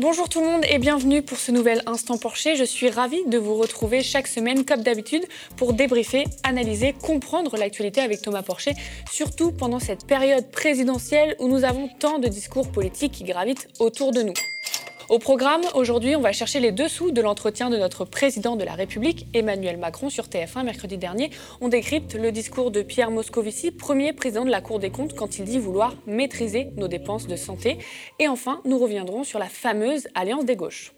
Bonjour tout le monde et bienvenue pour ce nouvel Instant Porcher. Je suis ravie de vous retrouver chaque semaine, comme d'habitude, pour débriefer, analyser, comprendre l'actualité avec Thomas Porcher, surtout pendant cette période présidentielle où nous avons tant de discours politiques qui gravitent autour de nous. Au programme, aujourd'hui, on va chercher les dessous de l'entretien de notre président de la République, Emmanuel Macron, sur TF1 mercredi dernier. On décrypte le discours de Pierre Moscovici, premier président de la Cour des comptes, quand il dit vouloir maîtriser nos dépenses de santé. Et enfin, nous reviendrons sur la fameuse Alliance des gauches.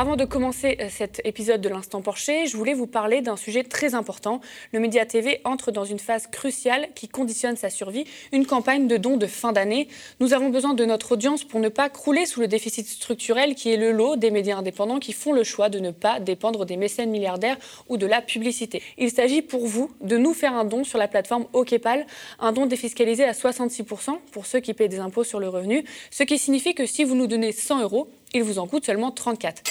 Avant de commencer euh, cet épisode de l'Instant Porcher, je voulais vous parler d'un sujet très important. Le Média TV entre dans une phase cruciale qui conditionne sa survie, une campagne de dons de fin d'année. Nous avons besoin de notre audience pour ne pas crouler sous le déficit structurel qui est le lot des médias indépendants qui font le choix de ne pas dépendre des mécènes milliardaires ou de la publicité. Il s'agit pour vous de nous faire un don sur la plateforme OKPAL, un don défiscalisé à 66% pour ceux qui paient des impôts sur le revenu, ce qui signifie que si vous nous donnez 100 euros, il vous en coûte seulement 34.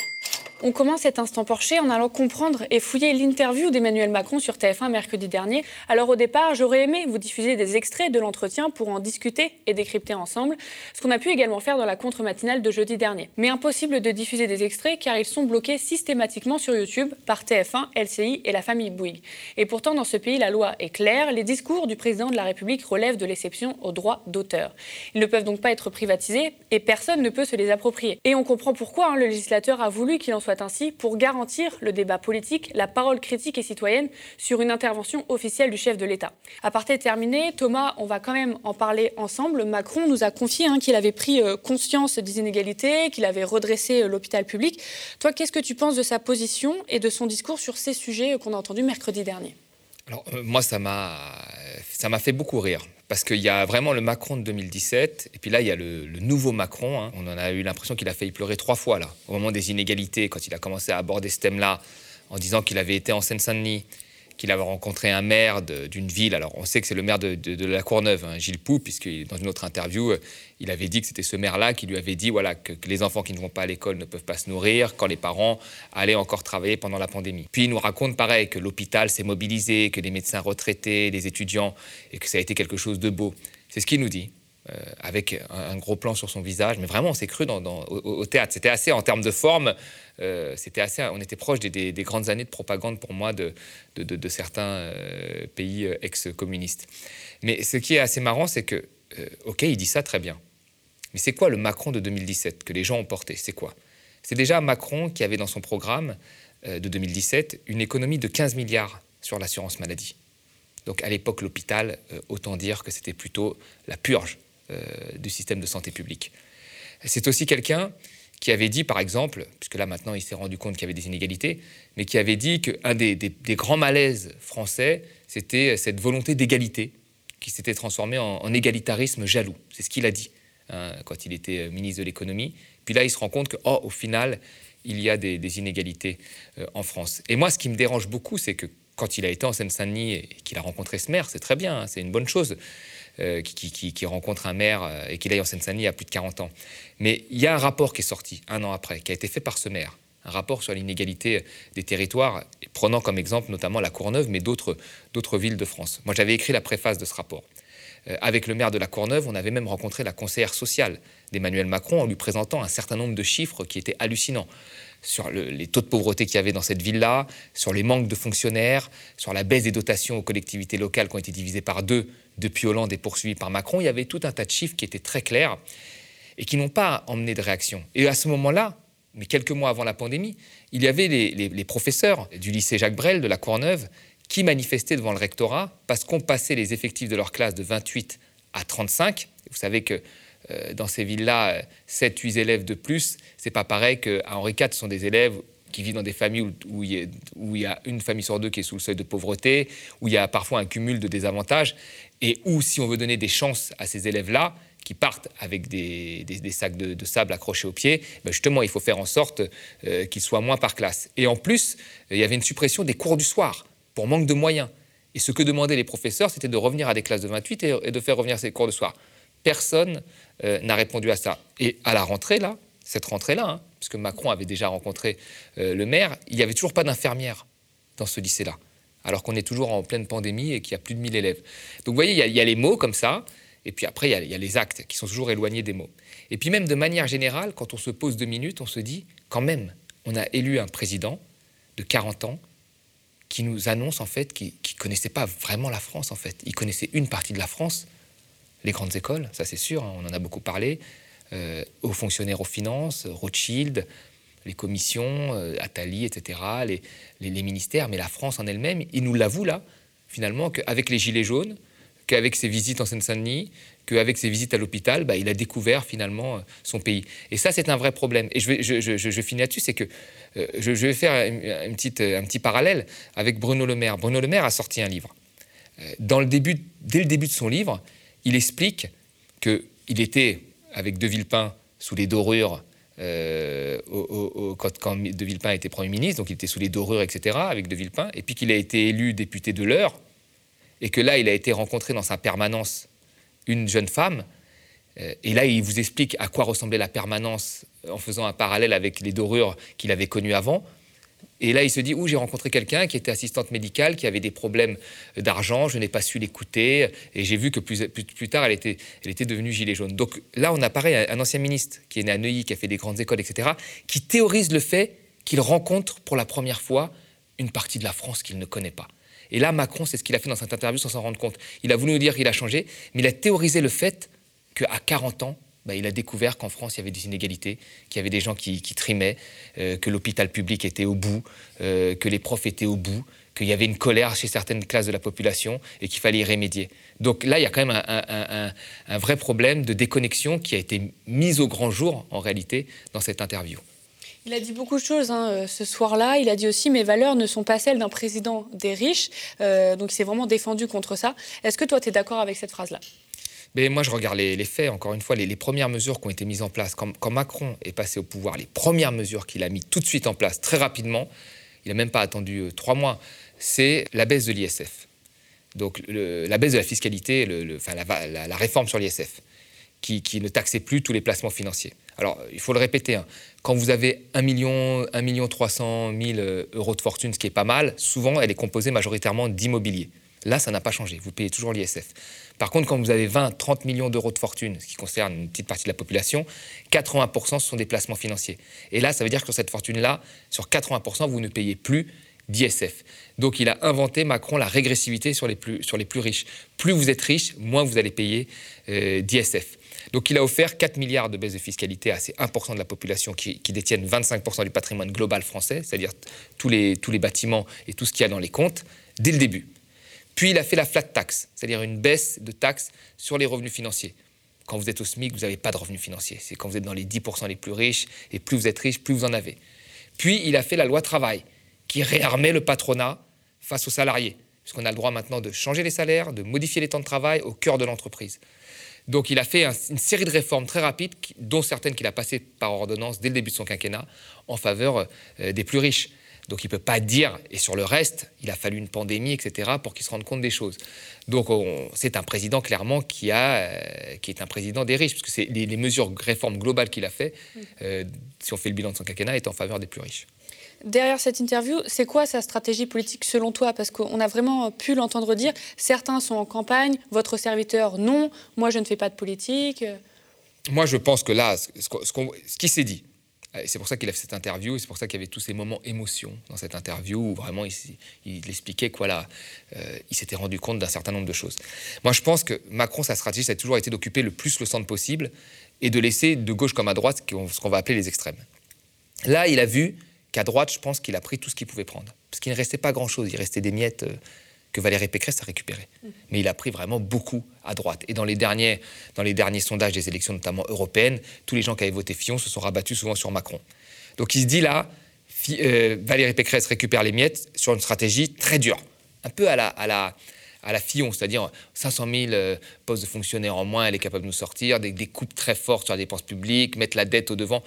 On commence cet instant Porcher en allant comprendre et fouiller l'interview d'Emmanuel Macron sur TF1 mercredi dernier. Alors au départ, j'aurais aimé vous diffuser des extraits de l'entretien pour en discuter et décrypter ensemble, ce qu'on a pu également faire dans la contre-matinale de jeudi dernier. Mais impossible de diffuser des extraits car ils sont bloqués systématiquement sur YouTube par TF1, LCI et la famille Bouygues. Et pourtant, dans ce pays, la loi est claire, les discours du président de la République relèvent de l'exception aux droits d'auteur. Ils ne peuvent donc pas être privatisés et personne ne peut se les approprier. Et on comprend pourquoi hein, le législateur a voulu qu'il en soit soit ainsi pour garantir le débat politique, la parole critique et citoyenne sur une intervention officielle du chef de l'État. À partir terminé, Thomas, on va quand même en parler ensemble. Macron nous a confié hein, qu'il avait pris euh, conscience des inégalités, qu'il avait redressé euh, l'hôpital public. Toi, qu'est-ce que tu penses de sa position et de son discours sur ces sujets qu'on a entendus mercredi dernier? Alors, euh, moi, ça m'a fait beaucoup rire. Parce qu'il y a vraiment le Macron de 2017, et puis là, il y a le, nouveau Macron. Hein. On en a eu l'impression qu'il a failli pleurer trois fois, là, au moment des inégalités, quand il a commencé à aborder ce thème-là, en disant qu'il avait été en Seine-Saint-Denis, qu'il avait rencontré un maire d'une ville. Alors, on sait que c'est le maire de, la Courneuve, hein, Gilles Pou, puisque dans une autre interview, euh, il avait dit que c'était ce maire-là qui lui avait dit voilà, que, les enfants qui ne vont pas à l'école ne peuvent pas se nourrir quand les parents allaient encore travailler pendant la pandémie. Puis il nous raconte pareil que l'hôpital s'est mobilisé, que les médecins retraités, les étudiants, et que ça a été quelque chose de beau. C'est ce qu'il nous dit. Euh, avec un, gros plan sur son visage. Mais vraiment, on s'est cru dans, au, théâtre. C'était assez, en termes de forme, euh, c'était assez, on était proche des, grandes années de propagande pour moi de, de, certains euh, pays ex-communistes. Mais ce qui est assez marrant, c'est que, OK, il dit ça très bien. Mais c'est quoi le Macron de 2017 que les gens ont porté? C'est quoi? C'est déjà Macron qui avait dans son programme de 2017 une économie de 15 milliards sur l'assurance maladie. Donc à l'époque, l'hôpital, autant dire que c'était plutôt la purge du système de santé publique. C'est aussi quelqu'un qui avait dit, par exemple, puisque là maintenant il s'est rendu compte qu'il y avait des inégalités, mais qui avait dit qu'un des, des, grands malaises français, c'était cette volonté d'égalité qui s'était transformée en, égalitarisme jaloux. C'est ce qu'il a dit hein, quand il était ministre de l'économie. Puis là, il se rend compte que, oh, au final, il y a des, inégalités euh, en France. Et moi, ce qui me dérange beaucoup, c'est que quand il a été en Seine-Saint-Denis et qu'il a rencontré ce maire, c'est très bien, hein, c'est une bonne chose. Euh, qui, rencontre un maire euh, et qui aille en Seine-Saint-Denis a plus de 40 ans. Mais il y a un rapport qui est sorti un an après, qui a été fait par ce maire, un rapport sur l'inégalité des territoires, prenant comme exemple notamment la Courneuve, mais d'autres villes de France. Moi, j'avais écrit la préface de ce rapport. Euh, avec le maire de la Courneuve, on avait même rencontré la conseillère sociale d'Emmanuel Macron en lui présentant un certain nombre de chiffres qui étaient hallucinants sur les taux de pauvreté qu'il y avait dans cette ville-là, sur les manques de fonctionnaires, sur la baisse des dotations aux collectivités locales qui ont été divisées par deux depuis Hollande et poursuivies par Macron. Il y avait tout un tas de chiffres qui étaient très clairs et qui n'ont pas emmené de réaction. Et à ce moment-là, mais quelques mois avant la pandémie, il y avait les, professeurs du lycée Jacques Brel de la Courneuve qui manifestaient devant le rectorat parce qu'on passait les effectifs de leur classe de 28 à 35. Vous savez que euh, dans ces villes-là, 7-8 élèves de plus, c'est pas pareil qu'à Henri IV, ce sont des élèves qui vivent dans des familles où, il y a, une famille sur deux qui est sous le seuil de pauvreté, où il y a parfois un cumul de désavantages, et où, si on veut donner des chances à ces élèves-là, qui partent avec des, sacs de, sable accrochés aux pieds, ben justement, il faut faire en sorte euh, qu'ils soient moins par classe. Et en plus, il y avait une suppression des cours du soir, pour manque de moyens. Et ce que demandaient les professeurs, c'était de revenir à des classes de 28 et, de faire revenir ces cours de soir. Personne euh, n'a répondu à ça. Et à la rentrée, là, cette rentrée-là, hein, puisque Macron avait déjà rencontré euh, le maire, il n'y avait toujours pas d'infirmière dans ce lycée-là, alors qu'on est toujours en pleine pandémie et qu'il y a plus de 1000 élèves. Donc vous voyez, il y, a les mots comme ça, Et puis après, il y, a, les actes qui sont toujours éloignés des mots. Et puis même de manière générale, quand on se pose deux minutes, on se dit, quand même, on a élu un président de 40 ans qui nous annonce en fait qu'il ne connaissait pas vraiment la France en fait. Il connaissait une partie de la France, les grandes écoles, ça c'est sûr, hein, on en a beaucoup parlé, euh, aux fonctionnaires aux finances, Rothschild, les commissions, euh, Attali, etc., les, ministères, mais la France en elle-même, il nous l'avoue là, finalement, qu'avec les Gilets jaunes, qu'avec ses visites en Seine-Saint-Denis, qu'avec ses visites à l'hôpital, bah, il a découvert finalement euh, son pays. Et ça, c'est un vrai problème. Et je, finis là-dessus, c'est que euh, je, vais faire un petit parallèle avec Bruno Le Maire. Bruno Le Maire a sorti un livre. Dans le début, dès le début de son livre, il explique qu'il était avec De Villepin sous les dorures euh, quand, De Villepin était Premier ministre, donc il était sous les dorures, etc., avec De Villepin, et puis qu'il a été élu député de l'heure, et que là, il a été rencontré dans sa permanence une jeune femme, euh, et là, il vous explique à quoi ressemblait la permanence en faisant un parallèle avec les dorures qu'il avait connues avant. Et là, il se dit, où j'ai rencontré quelqu'un qui était assistante médicale, qui avait des problèmes d'argent, je n'ai pas su l'écouter, et j'ai vu que plus, tard, elle était, elle était devenue gilet jaune. Donc là, on apparaît un ancien ministre qui est né à Neuilly, qui a fait des grandes écoles, etc., qui théorise le fait qu'il rencontre pour la première fois une partie de la France qu'il ne connaît pas. Et là, Macron, c'est ce qu'il a fait dans cette interview sans s'en rendre compte. Il a voulu nous dire qu'il a changé, mais il a théorisé le fait qu'à 40 ans, bah, il a découvert qu'en France, il y avait des inégalités, qu'il y avait des gens qui, trimaient, euh, que l'hôpital public était au bout, euh, que les profs étaient au bout, qu'il y avait une colère chez certaines classes de la population et qu'il fallait y remédier. Donc là, il y a quand même un, vrai problème de déconnexion qui a été mis au grand jour, en réalité, dans cette interview. Il a dit beaucoup de choses hein, euh, ce soir-là. Il a dit aussi mes valeurs ne sont pas celles d'un président des riches. donc il s'est vraiment défendu contre ça. Est-ce que toi, tu es d'accord avec cette phrase-là? Mais moi, je regarde les, faits, encore une fois, les, premières mesures qui ont été mises en place. Quand, Macron est passé au pouvoir, les premières mesures qu'il a mises tout de suite en place, très rapidement, il n'a même pas attendu euh, trois mois, c'est la baisse de l'ISF. Donc la baisse de la fiscalité, enfin, la, réforme sur l'ISF, qui, ne taxait plus tous les placements financiers. Alors, il faut le répéter, hein, quand vous avez 1 million, 1 million 300 000 euros de fortune, ce qui est pas mal, souvent, elle est composée majoritairement d'immobilier. Là, ça n'a pas changé. Vous payez toujours l'ISF. Par contre, quand vous avez 20, 30 millions d'euros de fortune, ce qui concerne une petite partie de la population, 80% ce sont des placements financiers. Et là, ça veut dire que sur cette fortune-là, sur 80%, vous ne payez plus d'ISF. Donc il a inventé, Macron, la régressivité sur les plus, riches. Plus vous êtes riche, moins vous allez payer euh, d'ISF. Donc il a offert 4 milliards de baisse de fiscalité à ces 1% de la population qui, qui détiennent 25% du patrimoine global français, c'est-à-dire tous les, tous les bâtiments et tout ce qu'il y a dans les comptes, dès le début. Puis il a fait la flat tax, c'est-à-dire une baisse de taxes sur les revenus financiers. Quand vous êtes au SMIC, vous n'avez pas de revenus financiers. C'est quand vous êtes dans les 10% les plus riches, et plus vous êtes riche, plus vous en avez. Puis il a fait la loi travail, qui réarmait le patronat face aux salariés, puisqu'on a le droit maintenant de changer les salaires, de modifier les temps de travail au cœur de l'entreprise. Donc il a fait une série de réformes très rapides, dont certaines qu'il a passées par ordonnance dès le début de son quinquennat, en faveur euh, des plus riches. Donc il ne peut pas dire, et sur le reste, il a fallu une pandémie, etc., pour qu'il se rende compte des choses. Donc c'est un président clairement qui, a, euh, qui est un président des riches, parce que les, les, mesures réformes globales qu'il a fait, euh, si on fait le bilan de son quinquennat, est en faveur des plus riches. Derrière cette interview, c'est quoi sa stratégie politique selon toi? Parce qu'on a vraiment pu l'entendre dire, certains sont en campagne, votre serviteur non, moi je ne fais pas de politique. Moi je pense que là, ce, ce qui s'est dit, c'est pour ça qu'il a fait cette interview, c'est pour ça qu'il y avait tous ces moments émotion dans cette interview où vraiment il, expliquait qu'il euh, il s'était rendu compte d'un certain nombre de choses. Moi, je pense que Macron, sa stratégie, ça a toujours été d'occuper le plus le centre possible et de laisser de gauche comme à droite ce qu'on va appeler les extrêmes. Là, il a vu qu'à droite, je pense qu'il a pris tout ce qu'il pouvait prendre. Parce qu'il ne restait pas grand-chose, il restait des miettes. Euh, que Valérie Pécresse a récupéré. Mm. Mais il a pris vraiment beaucoup à droite. Et dans les, derniers, dans les derniers sondages des élections, notamment européennes, tous les gens qui avaient voté Fillon se sont rabattus souvent sur Macron. Donc il se dit là, euh, Valérie Pécresse récupère les miettes sur une stratégie très dure, un peu à la, à la, à la Fillon, c'est-à-dire 500 000 euh, postes de fonctionnaires en moins, elle est capable de nous sortir, des, des coupes très fortes sur la dépense publique, mettre la dette au devant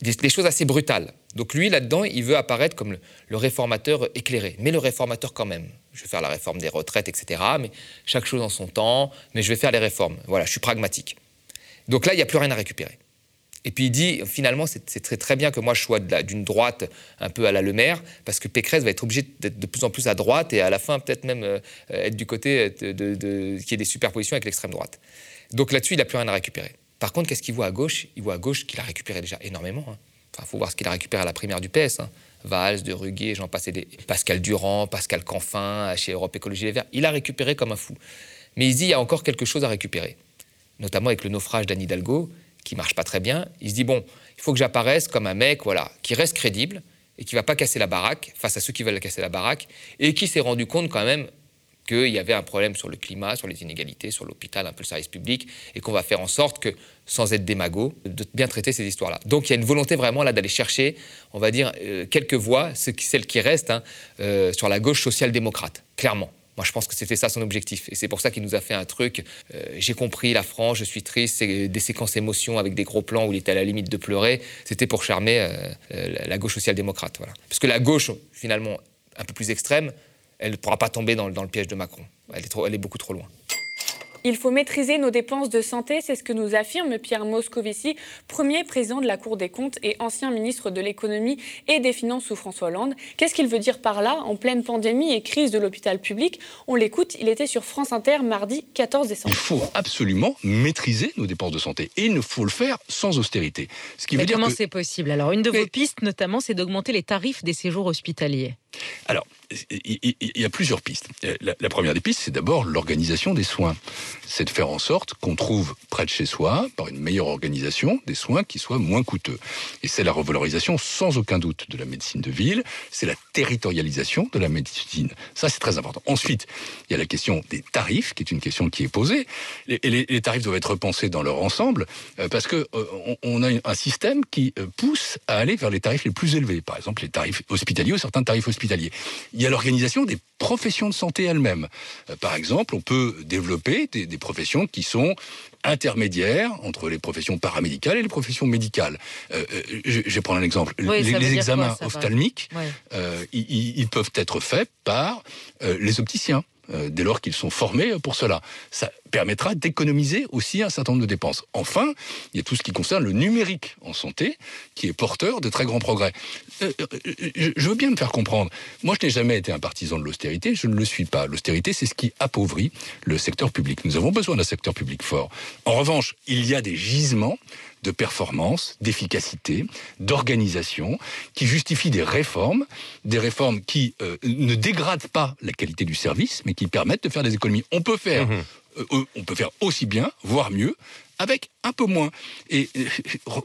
des, choses assez brutales. Donc lui, là-dedans, il veut apparaître comme le, réformateur éclairé, mais le réformateur quand même. Je vais faire la réforme des retraites, etc. Mais chaque chose en son temps, mais je vais faire les réformes. Voilà, je suis pragmatique. Donc là, il n'y a plus rien à récupérer. Et puis il dit, finalement, c'est très, bien que moi je sois d'une droite un peu à la Le Maire, parce que Pécresse va être obligée d'être de plus en plus à droite et à la fin peut-être même euh, être du côté de, de, qu'il y ait des superpositions avec l'extrême droite. Donc là-dessus, il n'a plus rien à récupérer. Par contre, qu'est-ce qu'il voit à gauche? Il voit à gauche qu'il a récupéré déjà énormément. Hein. Enfin, il faut voir ce qu'il a récupéré à la primaire du PS. Hein. Valls, de Ruguet, j'en passais des... Pascal Durand, Pascal Canfin, chez Europe Écologie Les Verts. Il a récupéré comme un fou. Mais il se dit, il y a encore quelque chose à récupérer. Notamment avec le naufrage d'Anne Hidalgo, qui marche pas très bien. Il se dit, bon, il faut que j'apparaisse comme un mec voilà, qui reste crédible et qui va pas casser la baraque face à ceux qui veulent casser la baraque et qui s'est rendu compte quand même qu'il y avait un problème sur le climat, sur les inégalités, sur l'hôpital, un peu le service public, et qu'on va faire en sorte que, sans être démago, de bien traiter ces histoires-là. Donc il y a une volonté vraiment là d'aller chercher, on va dire, euh, quelques voix, celles qui restent, hein, euh, sur la gauche social-démocrate, clairement. Moi, je pense que c'était ça son objectif. Et c'est pour ça qu'il nous a fait un truc. Euh, j'ai compris la France, je suis triste, c'est des séquences émotions avec des gros plans où il était à la limite de pleurer. C'était pour charmer la gauche social-démocrate. Voilà. Parce que la gauche, finalement, un peu plus extrême, elle ne pourra pas tomber dans, le piège de Macron. Elle est, elle est beaucoup trop loin. Il faut maîtriser nos dépenses de santé, c'est ce que nous affirme Pierre Moscovici, premier président de la Cour des comptes et ancien ministre de l'économie et des finances sous François Hollande. Qu'est-ce qu'il veut dire par là En pleine pandémie et crise de l'hôpital public, on l'écoute, il était sur France Inter mardi 14 décembre. Il faut absolument maîtriser nos dépenses de santé et il faut le faire sans austérité. Ce qui veut dire comment c'est possible? Alors une de vos pistes notamment, c'est d'augmenter les tarifs des séjours hospitaliers. Alors, il y a plusieurs pistes. La, première des pistes, c'est d'abord l'organisation des soins. C'est de faire en sorte qu'on trouve près de chez soi, par une meilleure organisation, des soins qui soient moins coûteux. Et c'est la revalorisation, sans aucun doute, de la médecine de ville. C'est la territorialisation de la médecine. Ça, c'est très important. Ensuite, il y a la question des tarifs, qui est une question qui est posée. Et les, tarifs doivent être repensés dans leur ensemble, euh, parce que euh, on, a un système qui euh, pousse à aller vers les tarifs les plus élevés. Par exemple, les tarifs hospitaliers ou certains tarifs hospitaliers il y a l'organisation des professions de santé elles-mêmes. Euh, par exemple, on peut développer des, professions qui sont intermédiaires entre les professions paramédicales et les professions médicales. Euh, euh, je, vais prendre un exemple. les, examens ophtalmiques, ils, peuvent être faits par les opticiens. Dès lors qu'ils sont formés pour cela. Ça permettra d'économiser aussi un certain nombre de dépenses. Enfin, il y a tout ce qui concerne le numérique en santé, qui est porteur de très grands progrès. Euh, euh, je veux bien me faire comprendre. Moi, je n'ai jamais été un partisan de l'austérité, je ne le suis pas. L'austérité, c'est ce qui appauvrit le secteur public. Nous avons besoin d'un secteur public fort. En revanche, il y a des gisements de performance, d'efficacité, d'organisation, qui justifient des réformes, des réformes qui euh, ne dégradent pas la qualité du service, mais qui permettent de faire des économies. On peut faire mmh euh, on peut faire aussi bien, voire mieux, avec un peu moins. Et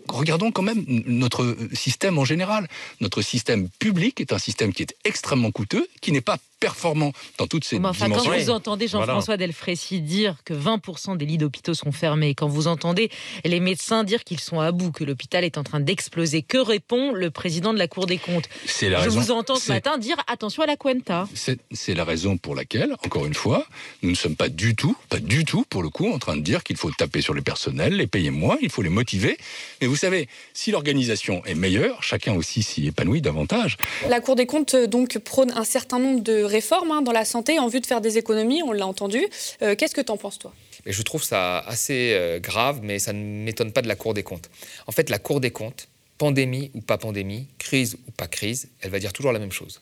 regardons quand même notre système en général. Notre système public est un système qui est extrêmement coûteux, qui n'est pas performant dans toutes ces dimensions. Quand vous entendez Jean-François Delfrécy dire que 20% des lits d'hôpitaux sont fermés, quand vous entendez les médecins dire qu'ils sont à bout, que l'hôpital est en train d'exploser, que répond le président de la Cour des comptes? La Je vous entends ce matin dire attention à la cuenta. C'est la raison pour laquelle, encore une fois, nous ne sommes pas du tout, pas du tout, pour le coup, en train de dire qu'il faut taper sur les les payer moins, il faut les motiver. Mais vous savez, si l'organisation est meilleure, chacun aussi s'y épanouit davantage. La Cour des comptes donc prône un certain nombre de réformes hein, dans la santé en vue de faire des économies, on l'a entendu. Euh, qu'est-ce que tu en penses, toi? Mais Je trouve ça assez euh, grave, mais ça ne m'étonne pas de la Cour des comptes. En fait, la Cour des comptes, pandémie ou pas pandémie, crise ou pas crise, elle va dire toujours la même chose.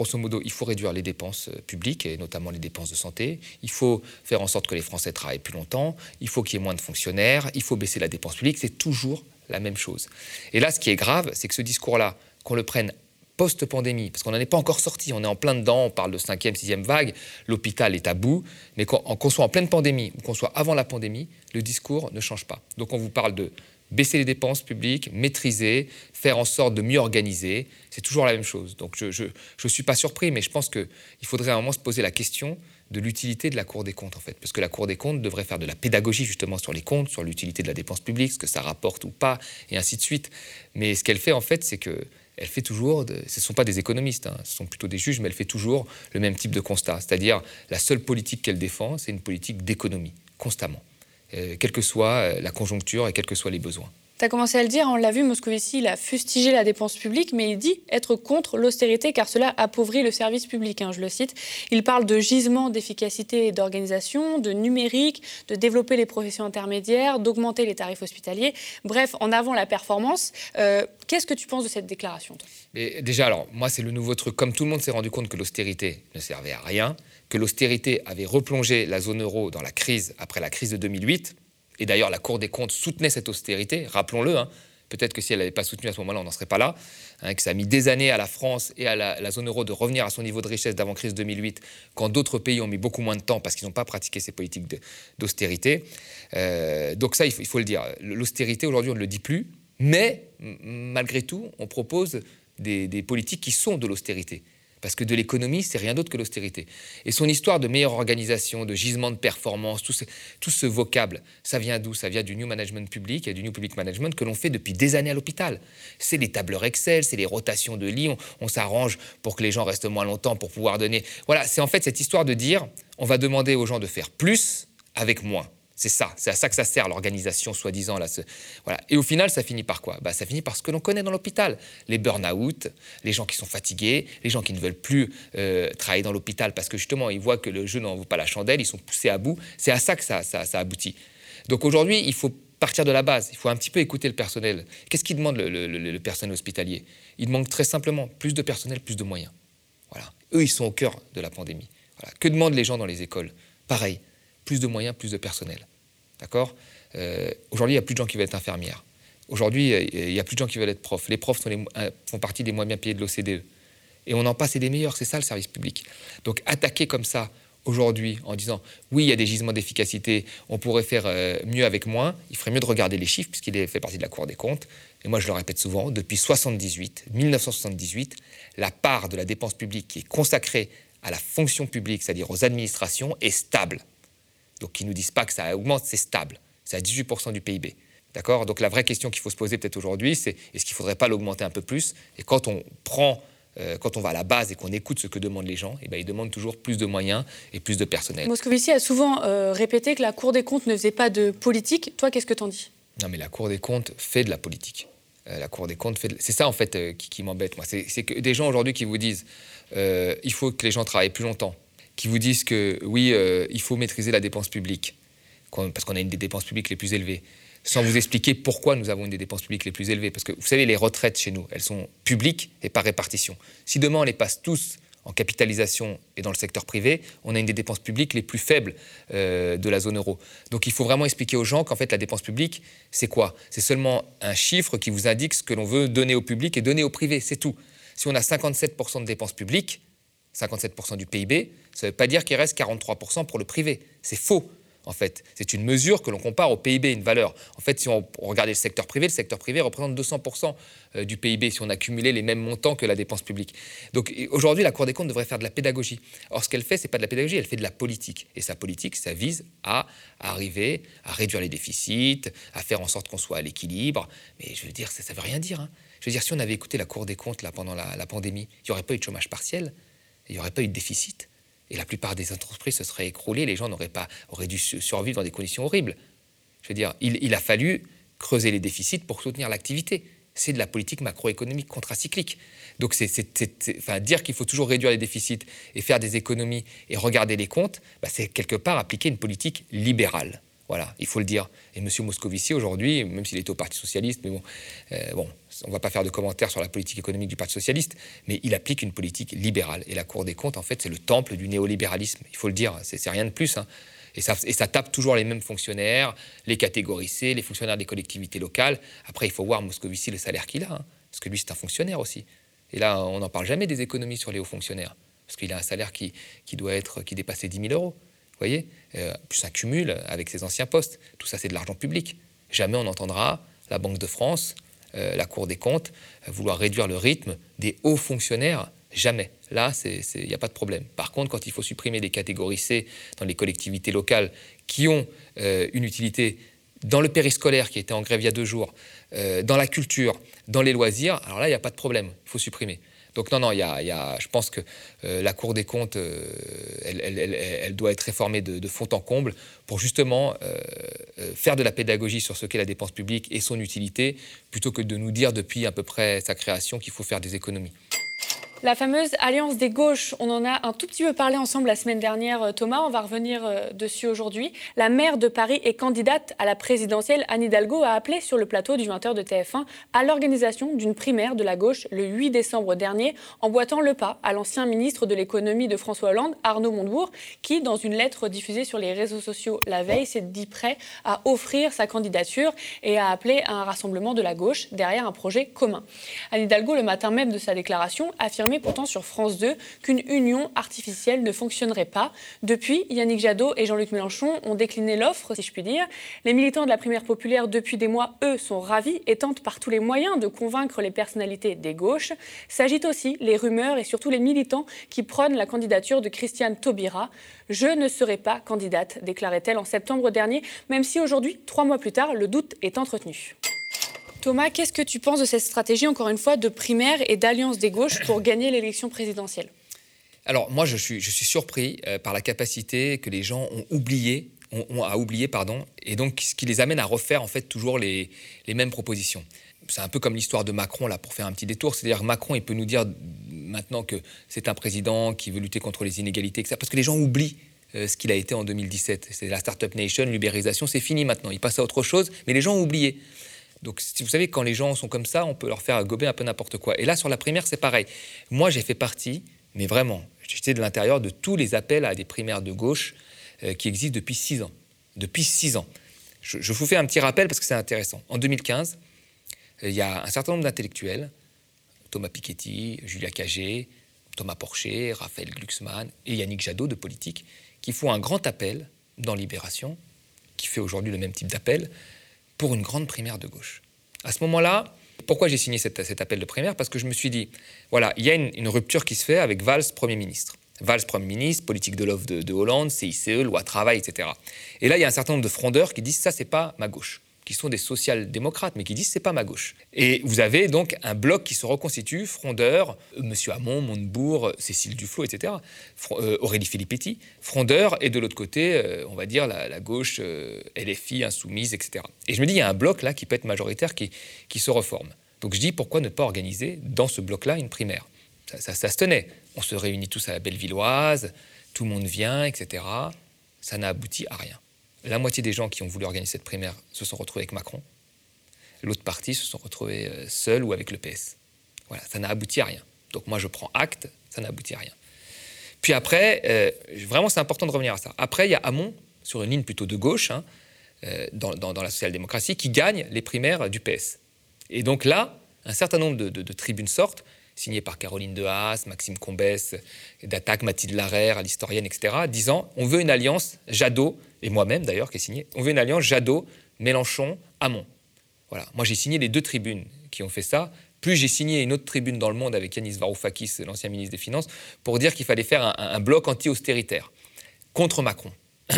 Grosso modo, il faut réduire les dépenses euh, publiques, et notamment les dépenses de santé. Il faut faire en sorte que les Français travaillent plus longtemps. Il faut qu'il y ait moins de fonctionnaires. Il faut baisser la dépense publique. C'est toujours la même chose. Et là, ce qui est grave, c'est que ce discours-là, qu'on le prenne post-pandémie, parce qu'on n'en est pas encore sorti, on est en plein dedans, on parle de cinquième, sixième vague, l'hôpital est à bout, mais qu'on soit en pleine pandémie ou qu'on soit avant la pandémie, le discours ne change pas. Donc on vous parle de baisser les dépenses publiques, maîtriser, faire en sorte de mieux organiser, c'est toujours la même chose. Donc je ne suis pas surpris, mais je pense qu'il faudrait à un moment se poser la question de l'utilité de la Cour des comptes, en fait. Parce que la Cour des comptes devrait faire de la pédagogie, justement, sur les comptes, sur l'utilité de la dépense publique, ce que ça rapporte ou pas, et ainsi de suite. Mais ce qu'elle fait, en fait, c'est que elle fait toujours, ce ne sont pas des économistes, hein, ce sont plutôt des juges, mais elle fait toujours le même type de constat. C'est-à-dire, la seule politique qu'elle défend, c'est une politique d'économie, constamment, quelle que soit euh, la conjoncture et quels que soient les besoins. Tu as commencé à le dire, on l'a vu, Moscovici, il a fustigé la dépense publique, mais il dit être contre l'austérité car cela appauvrit le service public, hein, je le cite. Il parle de gisement d'efficacité et d'organisation, de numérique, de développer les professions intermédiaires, d'augmenter les tarifs hospitaliers. Bref, en avant la performance. Euh, qu'est-ce que tu penses de cette déclaration Déjà, alors, moi, c'est le nouveau truc. Comme tout le monde s'est rendu compte que l'austérité ne servait à rien, que l'austérité avait replongé la zone euro dans la crise après la crise de 2008, Et d'ailleurs, la Cour des comptes soutenait cette austérité, rappelons-le. Hein. Peut-être que si elle n'avait pas soutenu à ce moment-là, on n'en serait pas là. Hein, que ça a mis des années à la France et à la, zone euro de revenir à son niveau de richesse d'avant-crise 2008, quand d'autres pays ont mis beaucoup moins de temps parce qu'ils n'ont pas pratiqué ces politiques d'austérité. Euh, donc ça, il faut le dire. L'austérité, aujourd'hui, on ne le dit plus. Mais malgré tout, on propose des, politiques qui sont de l'austérité. Parce que de l'économie, c'est rien d'autre que l'austérité. Et son histoire de meilleure organisation, de gisement de performance, tout ce, tout vocable, ça vient d'où? Ça vient du New Management Public et du New Public Management que l'on fait depuis des années à l'hôpital. C'est les tableurs Excel, c'est les rotations de lits, on s'arrange pour que les gens restent moins longtemps, pour pouvoir donner. Voilà, c'est en fait cette histoire de dire on va demander aux gens de faire plus avec moins. C'est ça, c'est à ça que ça sert l'organisation soi-disant. Et au final, ça finit par quoi? Bah, Ça finit par ce que l'on connaît dans l'hôpital. Les burn-out, les gens qui sont fatigués, les gens qui ne veulent plus euh, travailler dans l'hôpital parce que justement, ils voient que le jeu n'en vaut pas la chandelle, ils sont poussés à bout. C'est à ça que ça, ça, aboutit. Donc aujourd'hui, il faut partir de la base, il faut un petit peu écouter le personnel. Qu'est-ce qu'il demande le, personnel hospitalier? Il demande très simplement plus de personnel, plus de moyens. Voilà. Eux, ils sont au cœur de la pandémie. Que demandent les gens dans les écoles? Pareil, plus de moyens, plus de personnel. D'accord euh, Aujourd'hui, il n'y a plus de gens qui veulent être infirmières. Aujourd'hui, il n'y a plus de gens qui veulent être profs. Les profs euh, font partie des moins bien payés de l'OCDE. Et on en passe et des meilleurs, c'est ça le service public. Donc attaquer comme ça aujourd'hui en disant oui, il y a des gisements d'efficacité, on pourrait faire euh, mieux avec moins, il ferait mieux de regarder les chiffres puisqu'il fait partie de la Cour des comptes. Et moi, je le répète souvent, depuis 78, 1978, la part de la dépense publique qui est consacrée à la fonction publique, c'est-à-dire aux administrations, est stable. Donc qui ne nous disent pas que ça augmente, c'est stable. C'est à 18% du PIB. D'accord? Donc la vraie question qu'il faut se poser peut-être aujourd'hui, c'est est-ce qu'il ne faudrait pas l'augmenter un peu plus? Et quand on prend, euh, quand on va à la base et qu'on écoute ce que demandent les gens, eh bien, ils demandent toujours plus de moyens et plus de personnel. Moscovici a souvent euh, répété que la Cour des comptes ne faisait pas de politique. Toi, qu'est-ce que t'en dis? Non, mais la Cour des comptes fait de la politique. Euh, la Cour des comptes fait. De... C'est ça en fait qui, qui m'embête moi. C'est que des gens aujourd'hui qui vous disent il faut que les gens travaillent plus longtemps qui vous disent que oui, euh, il faut maîtriser la dépense publique, parce qu'on a une des dépenses publiques les plus élevées, sans vous expliquer pourquoi nous avons une des dépenses publiques les plus élevées. Parce que vous savez, les retraites chez nous, elles sont publiques et par répartition. Si demain on les passe tous en capitalisation et dans le secteur privé, on a une des dépenses publiques les plus faibles euh, de la zone euro. Donc il faut vraiment expliquer aux gens qu'en fait la dépense publique, c'est quoi? C'est seulement un chiffre qui vous indique ce que l'on veut donner au public et donner au privé, c'est tout. Si on a 57% de dépenses publiques, 57% du PIB, ça ne veut pas dire qu'il reste 43% pour le privé. C'est faux. En fait, c'est une mesure que l'on compare au PIB, une valeur. En fait, si on regardait le secteur privé, le secteur privé représente 200% euh, du PIB si on accumulait les mêmes montants que la dépense publique. Donc aujourd'hui, la Cour des comptes devrait faire de la pédagogie. Or, ce qu'elle fait, c'est pas de la pédagogie, elle fait de la politique. Et sa politique, ça vise à arriver à réduire les déficits, à faire en sorte qu'on soit à l'équilibre. Mais je veux dire, ça ne veut rien dire. Hein. Je veux dire, si on avait écouté la Cour des comptes là, pendant la, la pandémie, il n'y aurait pas eu de chômage partiel, il n'y aurait pas eu de déficit. Et la plupart des entreprises se seraient écroulées, les gens n'auraient pas auraient dû survivre dans des conditions horribles. Je veux dire, il, a fallu creuser les déficits pour soutenir l'activité. C'est de la politique macroéconomique contracyclique. Donc, c'est, enfin, dire qu'il faut toujours réduire les déficits et faire des économies et regarder les comptes, bah, c'est quelque part appliquer une politique libérale. Voilà, il faut le dire. Et M. Moscovici, aujourd'hui, même s'il est au Parti Socialiste, mais bon, euh, bon on ne va pas faire de commentaires sur la politique économique du Parti Socialiste, mais il applique une politique libérale. Et la Cour des comptes, en fait, c'est le temple du néolibéralisme. Il faut le dire, c'est rien de plus. Hein. Et, ça, et ça tape toujours les mêmes fonctionnaires, les catégories C, les fonctionnaires des collectivités locales. Après, il faut voir Moscovici le salaire qu'il a, hein, parce que lui, c'est un fonctionnaire aussi. Et là, on n'en parle jamais des économies sur les hauts fonctionnaires, parce qu'il a un salaire qui, qui doit être, qui dépasse les 10 000 euros voyez euh, Plus un cumul avec ses anciens postes. Tout ça, c'est de l'argent public. Jamais on n'entendra la Banque de France, euh, la Cour des comptes, euh, vouloir réduire le rythme des hauts fonctionnaires. Jamais. Là, il n'y a pas de problème. Par contre, quand il faut supprimer des catégories C dans les collectivités locales qui ont une utilité dans le périscolaire qui était en grève il y a deux jours, dans la culture, dans les loisirs, alors là, il n'y a pas de problème. Il faut supprimer. Donc non, non, y a, je pense que euh, la Cour des comptes, euh, elle, doit être réformée de, fond en comble pour justement euh, faire de la pédagogie sur ce qu'est la dépense publique et son utilité, plutôt que de nous dire depuis à peu près sa création qu'il faut faire des économies. La fameuse alliance des gauches, on en a un tout petit peu parlé ensemble la semaine dernière, euh, Thomas, on va revenir euh, dessus aujourd'hui. La maire de Paris et candidate à la présidentielle, Anne Hidalgo, a appelé sur le plateau du 20h de TF1 à l'organisation d'une primaire de la gauche le 8 décembre dernier, emboîtant le pas à l'ancien ministre de l'économie de François Hollande, Arnaud Montebourg, qui, dans une lettre diffusée sur les réseaux sociaux la veille, s'est dit prêt à offrir sa candidature et a appelé à un rassemblement de la gauche derrière un projet commun. Anne Hidalgo, le matin même de sa déclaration, affirme pourtant sur France 2 qu'une union artificielle ne fonctionnerait pas. Depuis, Yannick Jadot et Jean-Luc Mélenchon ont décliné l'offre, si je puis dire. Les militants de la primaire populaire, depuis des mois, eux, sont ravis et tentent par tous les moyens de convaincre les personnalités des gauches. S'agitent aussi les rumeurs et surtout les militants qui prônent la candidature de Christiane Taubira. Je ne serai pas candidate, déclarait-elle en septembre dernier, même si aujourd'hui, trois mois plus tard, le doute est entretenu. Thomas, qu'est-ce que tu penses de cette stratégie, encore une fois, de primaire et d'alliance des gauches pour gagner l'élection présidentielle? Alors, moi, je suis, surpris euh, par la capacité que les gens ont oublié, ont, à oublier, pardon, et donc ce qui les amène à refaire, en fait, toujours les, les mêmes propositions. C'est un peu comme l'histoire de Macron, là, pour faire un petit détour. C'est-à-dire, Macron, il peut nous dire maintenant que c'est un président qui veut lutter contre les inégalités, etc. Parce que les gens oublient euh, ce qu'il a été en 2017. C'est la Startup Nation, l'ubérisation, c'est fini maintenant. Il passe à autre chose, mais les gens ont oublié. Donc, si vous savez, quand les gens sont comme ça, on peut leur faire gober un peu n'importe quoi. Et là, sur la primaire, c'est pareil. Moi, j'ai fait partie, mais vraiment, j'étais de l'intérieur de tous les appels à des primaires de gauche euh, qui existent depuis six ans. Depuis six ans. Je, vous fais un petit rappel parce que c'est intéressant. En 2015, euh, il y a un certain nombre d'intellectuels, Thomas Piketty, Julia Cagé, Thomas Porcher, Raphaël Glucksmann et Yannick Jadot de politique, qui font un grand appel dans Libération, qui fait aujourd'hui le même type d'appel, pour une grande primaire de gauche. À ce moment-là, pourquoi j'ai signé cet, appel de primaire? Parce que je me suis dit, voilà, il y a une, rupture qui se fait avec Valls, Premier ministre. Valls, Premier ministre, politique de l'offre de, de, Hollande, CICE, loi travail, etc. Et là, il y a un certain nombre de frondeurs qui disent, ça, c'est pas ma gauche qui sont des social-démocrates, mais qui disent c'est pas ma gauche. Et vous avez donc un bloc qui se reconstitue, frondeur, euh, M. Hamon, Montebourg, Cécile Duflot, etc., euh, Aurélie Filippetti, frondeur, et de l'autre côté, euh, on va dire la, gauche LFI, insoumise, etc. Et je me dis, il y a un bloc là qui peut être majoritaire, qui, qui se reforme. Donc je dis, pourquoi ne pas organiser dans ce bloc-là une primaire? Ça, ça se tenait. On se réunit tous à la Bellevilloise, tout le monde vient, etc. Ça n'a abouti à rien. La moitié des gens qui ont voulu organiser cette primaire se sont retrouvés avec Macron. L'autre partie se sont retrouvés euh, seuls ou avec le PS. Voilà, ça n'a abouti à rien. Donc moi, je prends acte, ça n'a abouti à rien. Puis après, euh, vraiment, c'est important de revenir à ça. Après, il y a Hamon, sur une ligne plutôt de gauche, hein, euh, dans, la social-démocratie, qui gagne les primaires du PS. Et donc là, un certain nombre de, tribunes sortent, signées par Caroline de Haas, Maxime Combès, d'attaque Mathilde Larère, l'historienne, etc., disant on veut une alliance Jadot et moi-même d'ailleurs qui ai signé, on veut une alliance Jadot, Mélenchon, Hamon. Voilà. Moi j'ai signé les deux tribunes qui ont fait ça. Plus j'ai signé une autre tribune dans le monde avec Yanis Varoufakis, l'ancien ministre des Finances, pour dire qu'il fallait faire un, bloc anti-austéritaire contre Macron.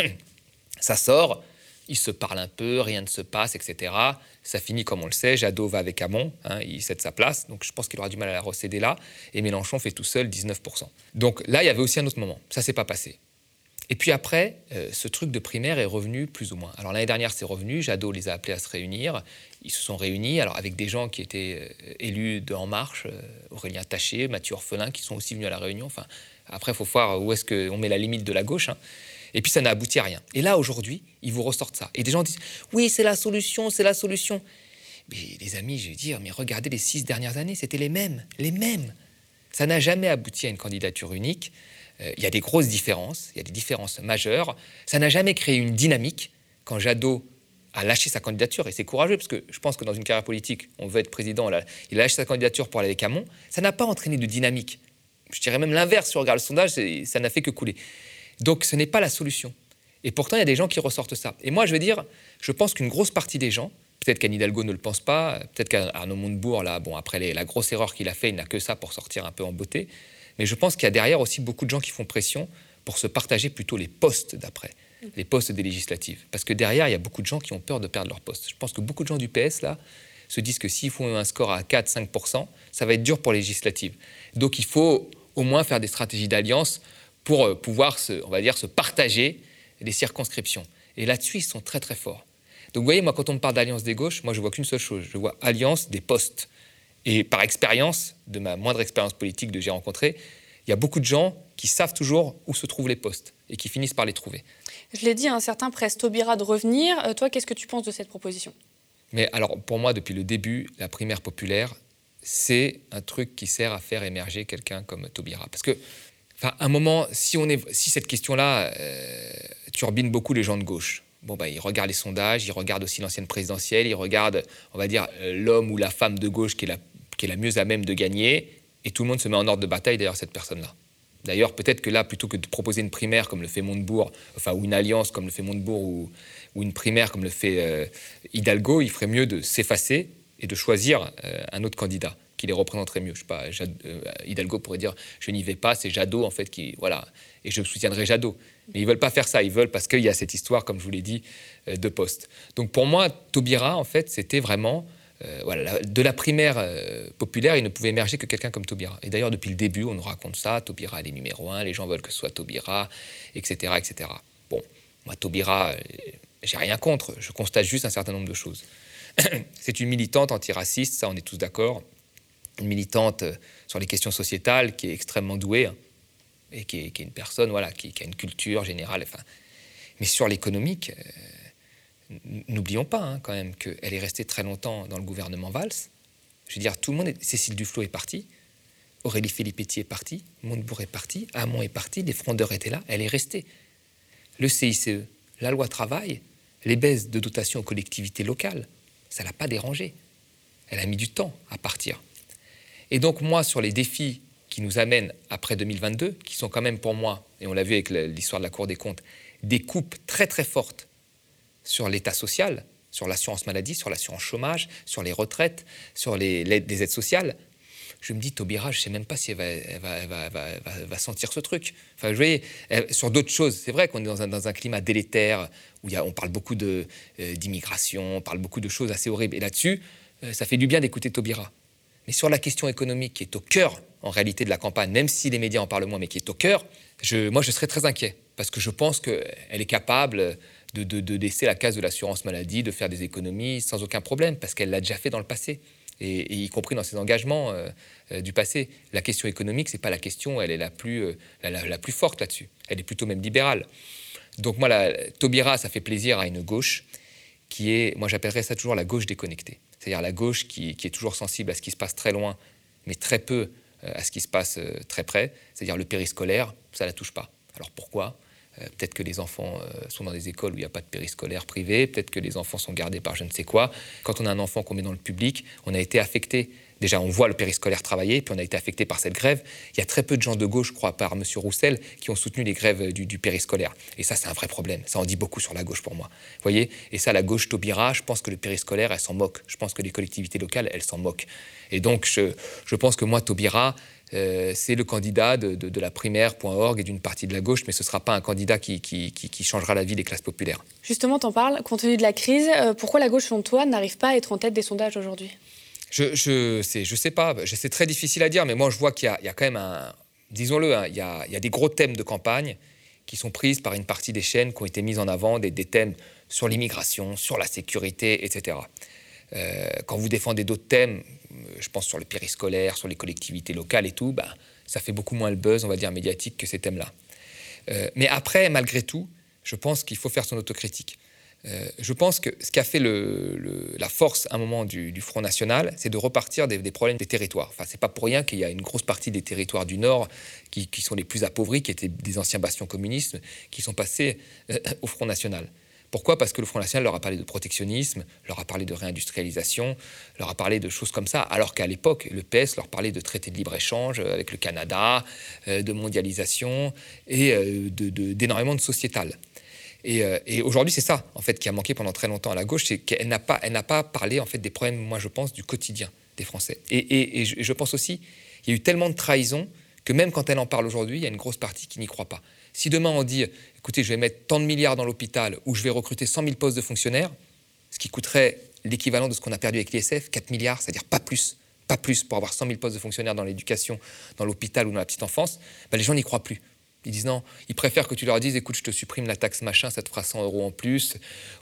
ça sort, il se parle un peu, rien ne se passe, etc. Ça finit comme on le sait, Jadot va avec Hamon, hein, il cède sa place, donc je pense qu'il aura du mal à la recéder là, et Mélenchon fait tout seul 19%. Donc là, il y avait aussi un autre moment, ça s'est pas passé. Et puis après, euh, ce truc de primaire est revenu plus ou moins. Alors l'année dernière, c'est revenu. Jadot les a appelés à se réunir. Ils se sont réunis, alors avec des gens qui étaient euh, élus de En Marche, euh, Aurélien Taché, Mathieu Orphelin, qui sont aussi venus à la réunion. Enfin, après, il faut voir où est-ce qu'on met la limite de la gauche. Hein. Et puis ça n'a abouti à rien. Et là, aujourd'hui, ils vous ressortent ça. Et des gens disent Oui, c'est la solution, c'est la solution. Mais les amis, je vais dire, mais regardez les six dernières années, c'était les mêmes, les mêmes. Ça n'a jamais abouti à une candidature unique. Euh, il y a des grosses différences, il y a des différences majeures. Ça n'a jamais créé une dynamique. Quand Jadot a lâché sa candidature, et c'est courageux, parce que je pense que dans une carrière politique, on veut être président, il a lâché sa candidature pour aller avec Hamon, ça n'a pas entraîné de dynamique. Je dirais même l'inverse, si on regarde le sondage, ça n'a fait que couler. Donc ce n'est pas la solution. Et pourtant, il y a des gens qui ressortent ça. Et moi, je veux dire, je pense qu'une grosse partie des gens, peut-être qu'Anne Hidalgo ne le pense pas, peut-être qu'Arnaud Montebourg, là, bon, après la grosse erreur qu'il a fait, il n'a que ça pour sortir un peu en beauté. Mais je pense qu'il y a derrière aussi beaucoup de gens qui font pression pour se partager plutôt les postes d'après, les postes des législatives. Parce que derrière, il y a beaucoup de gens qui ont peur de perdre leur poste. Je pense que beaucoup de gens du PS, là, se disent que s'ils font un score à 4-5%, ça va être dur pour les législatives. Donc il faut au moins faire des stratégies d'alliance pour euh, pouvoir, se, on va dire, se partager les circonscriptions. Et là-dessus, ils sont très très forts. Donc vous voyez, moi, quand on me parle d'alliance des gauches, moi, je vois qu'une seule chose. Je vois alliance des postes. Et par expérience, de ma moindre expérience politique que j'ai rencontrée, il y a beaucoup de gens qui savent toujours où se trouvent les postes et qui finissent par les trouver. Je l'ai dit, un certain presse Taubira de revenir. Euh, toi, qu'est-ce que tu penses de cette proposition? Mais alors, pour moi, depuis le début, la primaire populaire, c'est un truc qui sert à faire émerger quelqu'un comme Taubira. Parce que, enfin, un moment, si, on est, si cette question-là euh, turbine beaucoup les gens de gauche, bon, bah, ils regardent les sondages, ils regardent aussi l'ancienne présidentielle, ils regardent, on va dire, euh, l'homme ou la femme de gauche qui est, la, qui est la mieux à même de gagner, et tout le monde se met en ordre de bataille derrière cette personne-là. D'ailleurs, peut-être que là, plutôt que de proposer une primaire comme le fait Montebourg, enfin, ou une alliance comme le fait Montebourg, ou, ou une primaire comme le fait euh, Hidalgo, il ferait mieux de s'effacer et de choisir euh, un autre candidat qui les représenterait mieux. Euh, Hidalgo pourrait dire je n'y vais pas, c'est Jadot en fait qui voilà, et je soutiendrai Jadot. Mais ils veulent pas faire ça, ils veulent parce qu'il y a cette histoire, comme je vous l'ai dit, de poste. Donc pour moi, Taubira en fait, c'était vraiment voilà, de la primaire euh, populaire, il ne pouvait émerger que quelqu'un comme Taubira. Et d'ailleurs, depuis le début, on nous raconte ça, Taubira est numéro un, les gens veulent que ce soit Taubira, etc. etc. Bon, moi, Taubira, euh, j'ai rien contre, je constate juste un certain nombre de choses. C'est une militante antiraciste, ça on est tous d'accord, une militante sur les questions sociétales qui est extrêmement douée, hein, et qui est, une personne voilà, qui, a une culture générale. Mais sur l'économique, n'oublions pas hein, quand même qu'elle est restée très longtemps dans le gouvernement Valls. Je veux dire, tout le monde. Cécile Duflot est partie, Aurélie Filippetti est partie, Montebourg est parti, Hamon est parti, les frondeurs étaient là, elle est restée. Le CICE, la loi travail, les baisses de dotation aux collectivités locales, ça l'a pas dérangé. Elle a mis du temps à partir. Et donc moi, sur les défis qui nous amènent après 2022, qui sont quand même pour moi, et on l'a vu avec l'histoire de la Cour des comptes, des coupes très très fortes sur l'état social, sur l'assurance maladie, sur l'assurance chômage, sur les retraites, sur les, aides sociales. Je me dis, Taubira, je ne sais même pas si elle va, sentir ce truc. Enfin, sur d'autres choses, c'est vrai qu'on est dans un, climat délétère, où on parle beaucoup euh, d'immigration, on parle beaucoup de choses assez horribles. Et là-dessus, euh, ça fait du bien d'écouter Taubira. Mais sur la question économique, qui est au cœur, en réalité, de la campagne, même si les médias en parlent moins, mais qui est au cœur, moi, je serais très inquiet. Parce que je pense qu'elle est capable de, laisser la case de l'assurance maladie, de faire des économies sans aucun problème, parce qu'elle l'a déjà fait dans le passé. Et, y compris dans ses engagements euh, euh, du passé. La question économique, c'est pas la question, elle est la plus, euh, la, plus forte là-dessus. Elle est plutôt même libérale. Donc moi, la, Taubira, ça fait plaisir à une gauche qui est, moi j'appellerais ça toujours la gauche déconnectée. C'est-à-dire la gauche qui, qui, est toujours sensible à ce qui se passe très loin, mais très peu à ce qui se passe très près. C'est-à-dire le périscolaire, ça la touche pas. Alors pourquoi? Euh, peut-être que les enfants euh, sont dans des écoles où il n'y a pas de périscolaire privé, peut-être que les enfants sont gardés par je ne sais quoi. Quand on a un enfant qu'on met dans le public, on a été affecté. Déjà, on voit le périscolaire travailler, puis on a été affecté par cette grève. Il y a très peu de gens de gauche, je crois, par M. Roussel, qui ont soutenu les grèves du, périscolaire. Et ça, c'est un vrai problème. Ça en dit beaucoup sur la gauche pour moi. Vous voyez? Et ça, la gauche Taubira, je pense que le périscolaire, elle s'en moque. Je pense que les collectivités locales, elles s'en moquent. Et donc, je, pense que moi, Taubira, euh, c'est le candidat de, la primaire.org et d'une partie de la gauche, mais ce ne sera pas un candidat qui, changera la vie des classes populaires. Justement, tu en parles, compte tenu de la crise, euh, pourquoi la gauche, selon toi, n'arrive pas à être en tête des sondages aujourd'hui? Je, je sais, je sais pas, c'est très difficile à dire, mais moi je vois qu'il y, a quand même un, disons-le, hein, il, y a, des gros thèmes de campagne qui sont prises par une partie des chaînes qui ont été mises en avant, des, thèmes sur l'immigration, sur la sécurité, etc. Euh, quand vous défendez d'autres thèmes je pense sur le périscolaire, sur les collectivités locales et tout, bah, ça fait beaucoup moins le buzz, on va dire, médiatique que ces thèmes-là. Euh, mais après, malgré tout, je pense qu'il faut faire son autocritique. Euh, je pense que ce qui a fait la force à un moment du, Front National, c'est de repartir des, problèmes des territoires. Enfin, c'est pas pour rien qu'il y a une grosse partie des territoires du Nord qui, sont les plus appauvris, qui étaient des anciens bastions communistes, qui sont passés euh, au Front National. Pourquoi? Parce que le Front National leur a parlé de protectionnisme, leur a parlé de réindustrialisation, leur a parlé de choses comme ça, alors qu'à l'époque, le PS leur parlait de traités de libre-échange avec le Canada, euh, de mondialisation et euh, d'énormément de, sociétal. Euh, et, aujourd'hui, c'est ça, en fait, qui a manqué pendant très longtemps à la gauche, c'est qu'elle n'a pas, elle n'a pas parlé, en fait, des problèmes, moi, je pense, du quotidien des Français. Et, je pense aussi, il y a eu tellement de trahison que même quand elle en parle aujourd'hui, il y a une grosse partie qui n'y croit pas. Si demain on dit, écoutez, je vais mettre tant de milliards dans l'hôpital ou je vais recruter 100 000 postes de fonctionnaires, ce qui coûterait l'équivalent de ce qu'on a perdu avec l'ISF, 4 milliards, c'est-à-dire pas plus, pas plus pour avoir 100 000 postes de fonctionnaires dans l'éducation, dans l'hôpital ou dans la petite enfance, ben les gens n'y croient plus. Ils disent non, ils préfèrent que tu leur dises écoute, je te supprime la taxe machin, ça te fera 100 euros en plus.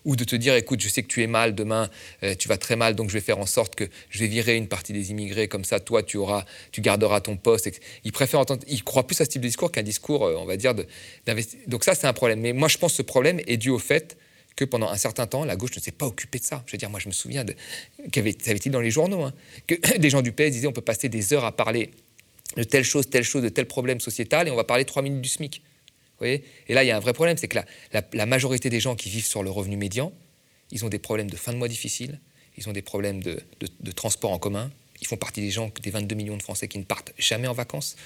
Ou de te dire écoute, je sais que tu es mal demain, euh, tu vas très mal, donc je vais faire en sorte que je vais virer une partie des immigrés, comme ça, toi, tu, auras, tu garderas ton poste. Ils préfèrent entendre, ils croient plus à ce type de discours qu'un discours, euh, on va dire, d'investissement. Donc ça, c'est un problème. Mais moi, je pense que ce problème est dû au fait que pendant un certain temps, la gauche ne s'est pas occupée de ça. Je veux dire, moi, je me souviens, de, qu'avait, ça avait été dans les journaux, hein, que des gens du PS disaient on peut passer des heures à parler de telle chose, telle chose, de tel problème sociétal, et on va parler trois minutes du SMIC. Vous voyez? Et là, il y a un vrai problème, c'est que la, majorité des gens qui vivent sur le revenu médian, ils ont des problèmes de fin de mois difficiles, ils ont des problèmes de, de, transport en commun, ils font partie des gens, des 22 millions de Français qui ne partent jamais en vacances.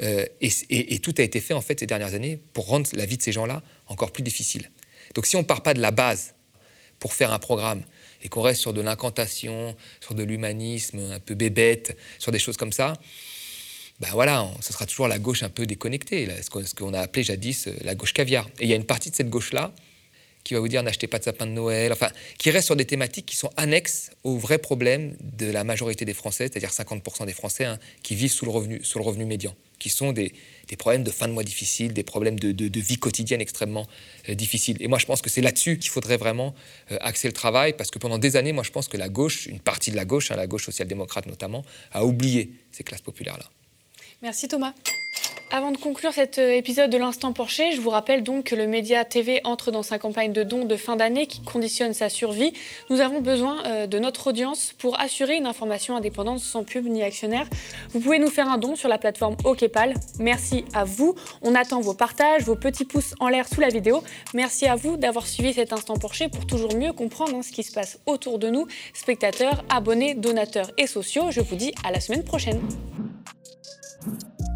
Euh, et, et, tout a été fait en fait ces dernières années pour rendre la vie de ces gens-là encore plus difficile. Donc si on ne part pas de la base pour faire un programme et qu'on reste sur de l'incantation, sur de l'humanisme un peu bébête, sur des choses comme ça, ben voilà, ce sera toujours la gauche un peu déconnectée, ce qu'on a appelé jadis euh, la gauche caviar. Et il y a une partie de cette gauche-là qui va vous dire n'achetez pas de sapin de Noël, enfin, qui reste sur des thématiques qui sont annexes aux vrais problèmes de la majorité des Français, c'est-à-dire 50% des Français hein, qui vivent sous le revenu, sous le revenu médian, qui sont des, problèmes de fin de mois difficiles, des problèmes de, vie quotidienne extrêmement euh, difficiles. Et moi, je pense que c'est là-dessus qu'il faudrait vraiment euh, axer le travail, parce que pendant des années, moi, je pense que la gauche, une partie de la gauche, hein, la gauche social-démocrate notamment, a oublié ces classes populaires-là. Merci Thomas. Avant de conclure cet euh, épisode de l'Instant Porcher, je vous rappelle donc que le Média TV entre dans sa campagne de dons de fin d'année qui conditionne sa survie. Nous avons besoin euh, de notre audience pour assurer une information indépendante sans pub ni actionnaire. Vous pouvez nous faire un don sur la plateforme OKPAL. Merci à vous. On attend vos partages, vos petits pouces en l'air sous la vidéo. Merci à vous d'avoir suivi cet Instant Porcher pour toujours mieux comprendre hein, ce qui se passe autour de nous, spectateurs, abonnés, donateurs et sociaux. Je vous dis à la semaine prochaine. Thank you.